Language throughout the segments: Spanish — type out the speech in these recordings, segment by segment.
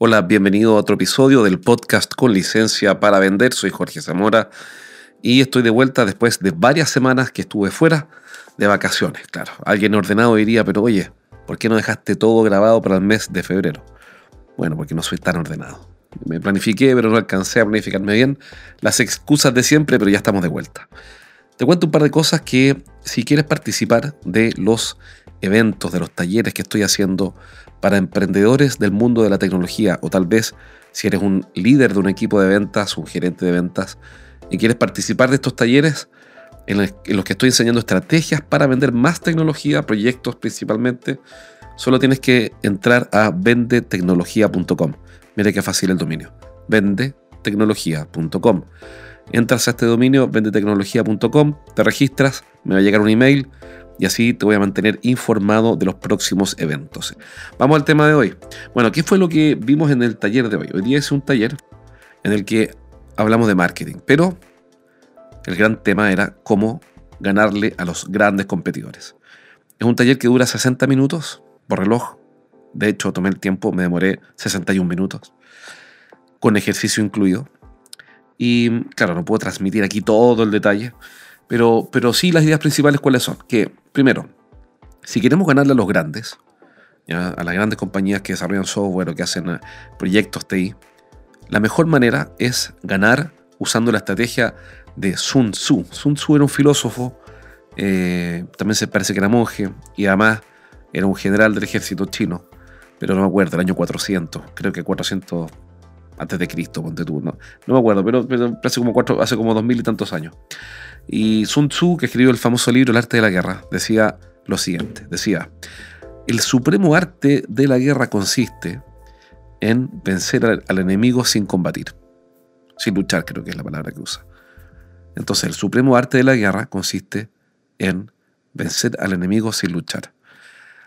Hola, bienvenido a otro episodio del podcast con licencia para vender. Soy Jorge Zamora y estoy de vuelta después de varias semanas que estuve fuera de vacaciones. Claro, alguien ordenado diría, pero oye, ¿por qué no dejaste todo grabado para el mes de febrero? Bueno, porque no soy tan ordenado. Me planifiqué, pero no alcancé a planificarme bien. Las excusas de siempre, pero ya estamos de vuelta. Te cuento un par de cosas que si quieres participar de los eventos, de los talleres que estoy haciendo para emprendedores del mundo de la tecnología o tal vez si eres un líder de un equipo de ventas, un gerente de ventas y quieres participar de estos talleres en los que estoy enseñando estrategias para vender más tecnología, proyectos principalmente, solo tienes que entrar a vendetecnología.com. Mira qué fácil el dominio. vendetecnología.com. Entras a este dominio, vendetecnología.com, te registras, me va a llegar un email y así te voy a mantener informado de los próximos eventos. Vamos al tema de hoy. Bueno, ¿qué fue lo que vimos en el taller de hoy? Hoy día es un taller en el que hablamos de marketing, pero el gran tema era cómo ganarle a los grandes competidores. Es un taller que dura 60 minutos por reloj. De hecho, tomé el tiempo, me demoré 61 minutos, con ejercicio incluido. Y claro, no puedo transmitir aquí todo el detalle, pero, pero sí las ideas principales cuáles son. Que primero, si queremos ganarle a los grandes, a las grandes compañías que desarrollan software o que hacen eh, proyectos TI, la mejor manera es ganar usando la estrategia de Sun Tzu. Sun Tzu era un filósofo, eh, también se parece que era monje y además era un general del ejército chino, pero no me acuerdo, el año 400, creo que 400 antes de Cristo, ponte tú, no, no me acuerdo, pero, hace como cuatro, hace como dos mil y tantos años. Y Sun Tzu, que escribió el famoso libro El arte de la guerra, decía lo siguiente, decía, el supremo arte de la guerra consiste en vencer al, enemigo sin combatir, sin luchar creo que es la palabra que usa. Entonces el supremo arte de la guerra consiste en vencer al enemigo sin luchar.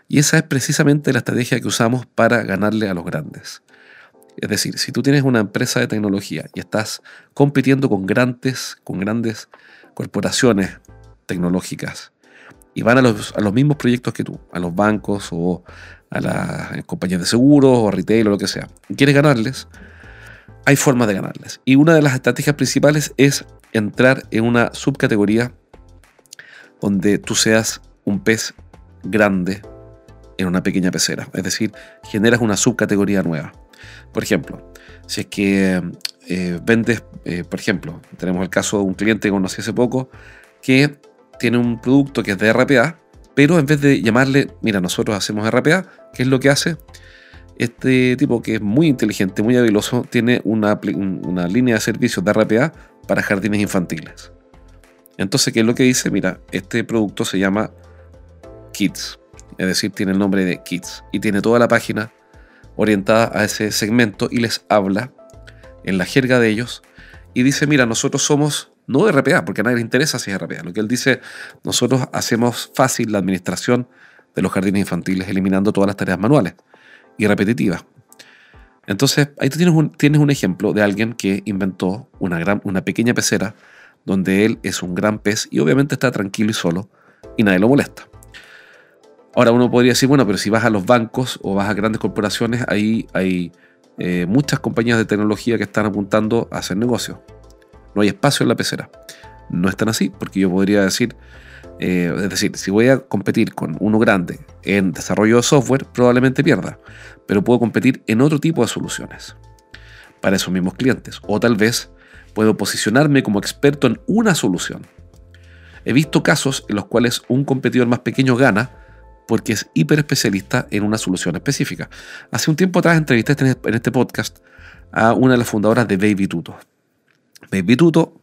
Y esa es precisamente la estrategia que usamos para ganarle a los grandes. Es decir, si tú tienes una empresa de tecnología y estás compitiendo con grandes, con grandes corporaciones tecnológicas y van a los, a los mismos proyectos que tú, a los bancos o a las compañías de seguros o a retail o lo que sea, y quieres ganarles, hay formas de ganarles. Y una de las estrategias principales es entrar en una subcategoría donde tú seas un pez grande en una pequeña pecera. Es decir, generas una subcategoría nueva. Por ejemplo, si es que eh, vendes, eh, por ejemplo, tenemos el caso de un cliente que conocí hace poco que tiene un producto que es de RPA, pero en vez de llamarle, mira, nosotros hacemos RPA, ¿qué es lo que hace? Este tipo que es muy inteligente, muy habiloso, tiene una, una línea de servicios de RPA para jardines infantiles. Entonces, ¿qué es lo que dice? Mira, este producto se llama Kids, es decir, tiene el nombre de Kids y tiene toda la página orientada a ese segmento y les habla en la jerga de ellos y dice, mira, nosotros somos no RPA, porque a nadie le interesa si es RPA. Lo que él dice, nosotros hacemos fácil la administración de los jardines infantiles, eliminando todas las tareas manuales y repetitivas. Entonces, ahí tú tienes un, ejemplo de alguien que inventó una pequeña pecera donde él es un gran pez y obviamente está tranquilo y solo y nadie lo molesta. Ahora uno podría decir, bueno, pero si vas a los bancos o vas a grandes corporaciones, ahí hay eh, muchas compañías de tecnología que están apuntando a hacer negocios. No hay espacio en la pecera. No es tan así, porque yo podría decir, eh, es decir, si voy a competir con uno grande en desarrollo de software, probablemente pierda, pero puedo competir en otro tipo de soluciones para esos mismos clientes. O tal vez puedo posicionarme como experto en una solución. He visto casos en los cuales un competidor más pequeño gana porque es hiper especialista en una solución específica. Hace un tiempo atrás entrevisté este, en este podcast a una de las fundadoras de Baby Tuto. Baby Tuto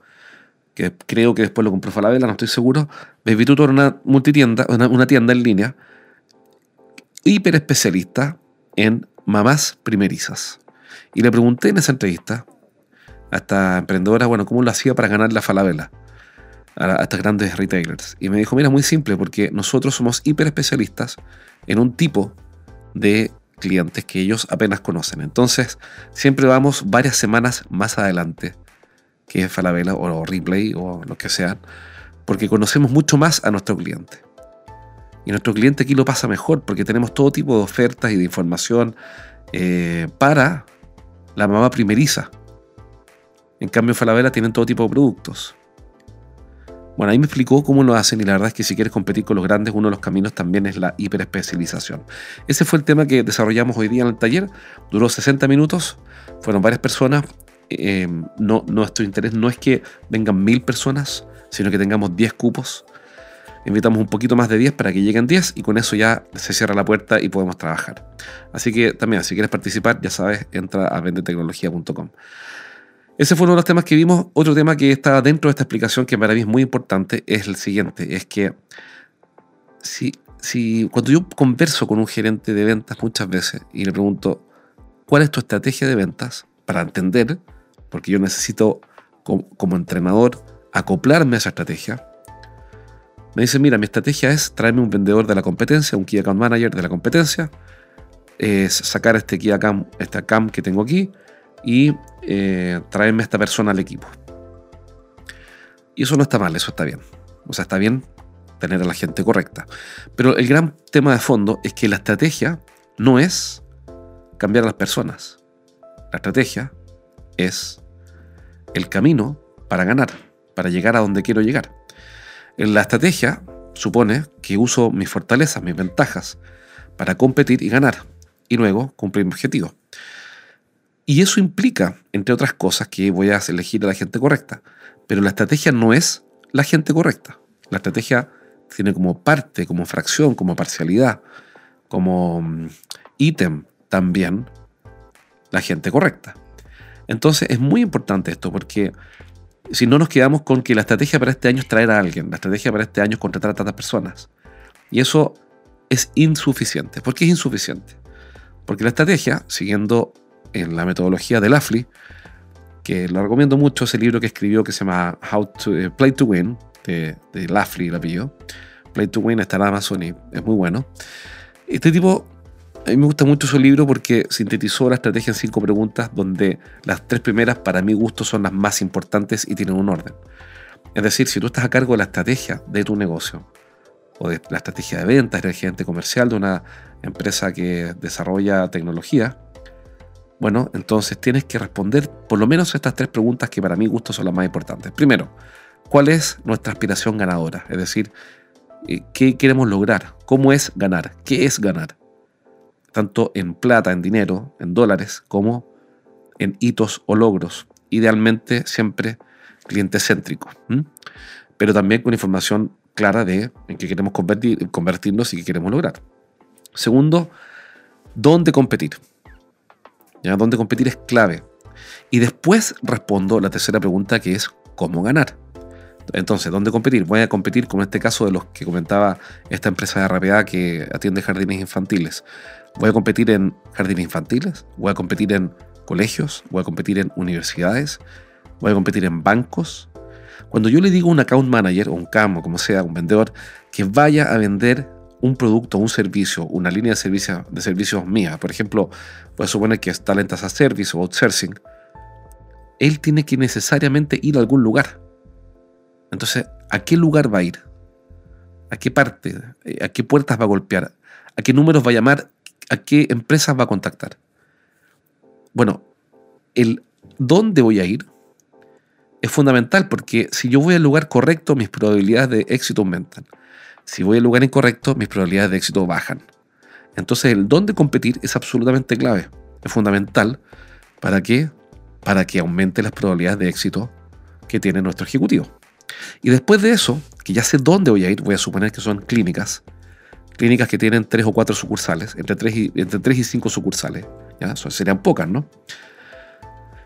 que creo que después lo compró Falabella, no estoy seguro. Baby Tutor era una multitienda, una, tienda en línea hiper especialista en mamás primerizas. Y le pregunté en esa entrevista a esta emprendedora, bueno, cómo lo hacía para ganar la falabella a, estas grandes retailers. Y me dijo, mira, muy simple, porque nosotros somos hiper especialistas en un tipo de clientes que ellos apenas conocen. Entonces, siempre vamos varias semanas más adelante que Falabella o Replay o lo que sea, porque conocemos mucho más a nuestro cliente. Y nuestro cliente aquí lo pasa mejor porque tenemos todo tipo de ofertas y de información eh, para la mamá primeriza. En cambio, Falabella tienen todo tipo de productos. Bueno, ahí me explicó cómo lo hacen y la verdad es que si quieres competir con los grandes, uno de los caminos también es la hiperespecialización. Ese fue el tema que desarrollamos hoy día en el taller. Duró 60 minutos, fueron varias personas. Eh, no, nuestro interés no es que vengan mil personas, sino que tengamos 10 cupos. Invitamos un poquito más de 10 para que lleguen 10 y con eso ya se cierra la puerta y podemos trabajar. Así que también, si quieres participar, ya sabes, entra a vendetecnología.com. Ese fue uno de los temas que vimos. Otro tema que está dentro de esta explicación que para mí es muy importante es el siguiente, es que si, si cuando yo converso con un gerente de ventas muchas veces y le pregunto, ¿cuál es tu estrategia de ventas? Para entender, porque yo necesito como, entrenador acoplarme a esa estrategia. Me dice, mira, mi estrategia es traerme un vendedor de la competencia, un Key Account Manager de la competencia, es sacar este Key Account, esta CAM que tengo aquí, y eh, traerme a esta persona al equipo. Y eso no está mal, eso está bien. O sea, está bien tener a la gente correcta. Pero el gran tema de fondo es que la estrategia no es cambiar a las personas. La estrategia es el camino para ganar, para llegar a donde quiero llegar. La estrategia supone que uso mis fortalezas, mis ventajas, para competir y ganar, y luego cumplir mi objetivo. Y eso implica, entre otras cosas, que voy a elegir a la gente correcta. Pero la estrategia no es la gente correcta. La estrategia tiene como parte, como fracción, como parcialidad, como mm, ítem también la gente correcta. Entonces es muy importante esto porque si no nos quedamos con que la estrategia para este año es traer a alguien, la estrategia para este año es contratar a tantas personas. Y eso es insuficiente. ¿Por qué es insuficiente? Porque la estrategia, siguiendo en la metodología de Lafley, que lo recomiendo mucho, ese libro que escribió que se llama How to eh, Play to Win, de, de Lafley, el apellido. Play to Win está en Amazon y es muy bueno. Este tipo, a mí me gusta mucho su libro porque sintetizó la estrategia en cinco preguntas, donde las tres primeras, para mi gusto, son las más importantes y tienen un orden. Es decir, si tú estás a cargo de la estrategia de tu negocio, o de la estrategia de ventas, eres gerente comercial de una empresa que desarrolla tecnología, bueno, entonces tienes que responder por lo menos estas tres preguntas que para mi gusto son las más importantes. Primero, ¿cuál es nuestra aspiración ganadora? Es decir, eh, ¿qué queremos lograr? ¿Cómo es ganar? ¿Qué es ganar? Tanto en plata, en dinero, en dólares, como en hitos o logros. Idealmente siempre cliente céntrico, pero también con información clara de en qué queremos convertir, convertirnos y qué queremos lograr. Segundo, ¿dónde competir? ¿Ya? Donde competir es clave. Y después respondo la tercera pregunta que es ¿cómo ganar? Entonces, ¿dónde competir? Voy a competir como en este caso de los que comentaba esta empresa de RPA que atiende jardines infantiles. Voy a competir en jardines infantiles, voy a competir en colegios, voy a competir en universidades, voy a competir en bancos. Cuando yo le digo a un account manager o un CAM o como sea, un vendedor, que vaya a vender un producto, un servicio, una línea de, servicio, de servicios mía, por ejemplo, puede suponer que es Talent as a Service o Outsourcing, él tiene que necesariamente ir a algún lugar. Entonces, ¿a qué lugar va a ir? ¿A qué parte? ¿A qué puertas va a golpear? ¿A qué números va a llamar? ¿A qué empresas va a contactar? Bueno, el dónde voy a ir es fundamental porque si yo voy al lugar correcto, mis probabilidades de éxito aumentan. Si voy al lugar incorrecto, mis probabilidades de éxito bajan. Entonces, el dónde competir es absolutamente clave. Es fundamental. ¿Para qué? Para que aumente las probabilidades de éxito que tiene nuestro ejecutivo. Y después de eso, que ya sé dónde voy a ir, voy a suponer que son clínicas. Clínicas que tienen tres o cuatro sucursales, entre tres y, entre y cinco sucursales. ¿ya? serían pocas, ¿no?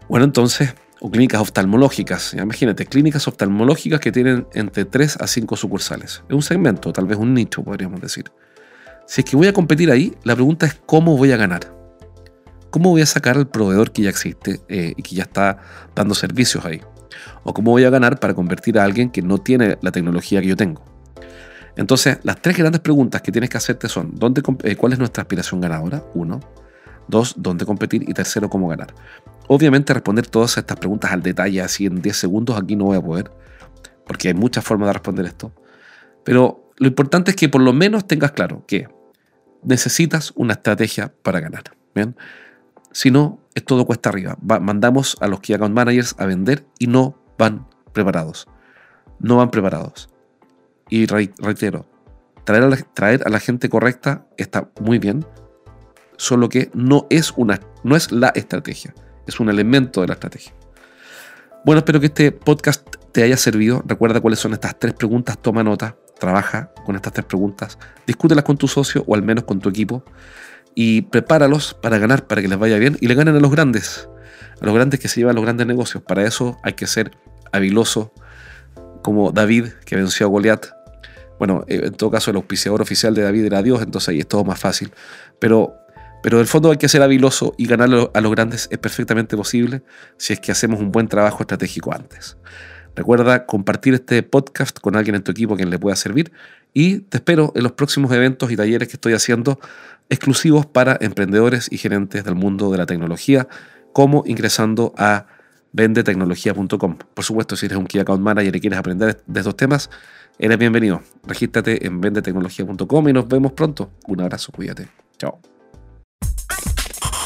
Bueno, entonces o clínicas oftalmológicas. Imagínate, clínicas oftalmológicas que tienen entre 3 a 5 sucursales. Es un segmento, tal vez un nicho, podríamos decir. Si es que voy a competir ahí, la pregunta es cómo voy a ganar. ¿cómo voy a sacar al proveedor que ya existe eh, y que ya está dando servicios ahí? ¿O cómo voy a ganar para convertir a alguien que no tiene la tecnología que yo tengo? Entonces, las tres grandes preguntas que tienes que hacerte son, ¿dónde, eh, ¿cuál es nuestra aspiración ganadora? Uno. Dos, ¿dónde competir? Y tercero, ¿cómo ganar? Obviamente responder todas estas preguntas al detalle, así en 10 segundos, aquí no voy a poder, porque hay muchas formas de responder esto. Pero lo importante es que por lo menos tengas claro que necesitas una estrategia para ganar. ¿bien? Si no, es todo cuesta arriba. mandamos a los Key Account Managers a vender y no van preparados. No van preparados. Y reitero, traer a, la, traer a la gente correcta está muy bien, solo que no es, una, no es la estrategia, es un elemento de la estrategia. Bueno, espero que este podcast te haya servido. Recuerda cuáles son estas tres preguntas, toma nota, trabaja con estas tres preguntas, discútelas con tu socio o al menos con tu equipo y prepáralos para ganar, para que les vaya bien y le ganen a los grandes, a los grandes que se llevan los grandes negocios. Para eso hay que ser habiloso, como David que venció a Goliat. Bueno, eh, en todo caso el auspiciador oficial de David era Dios, entonces ahí es todo más fácil. Pero, pero el fondo hay que ser habiloso y ganar a los grandes es perfectamente posible si es que hacemos un buen trabajo estratégico antes. Recuerda compartir este podcast con alguien en tu equipo a quien le pueda servir y te espero en los próximos eventos y talleres que estoy haciendo exclusivos para emprendedores y gerentes del mundo de la tecnología, como ingresando a vendetecnología.com. Por supuesto, si eres un Key Account Manager y quieres aprender de estos temas, eres bienvenido. Regístrate en vendetecnología.com y nos vemos pronto. Un abrazo, cuídate. Chao.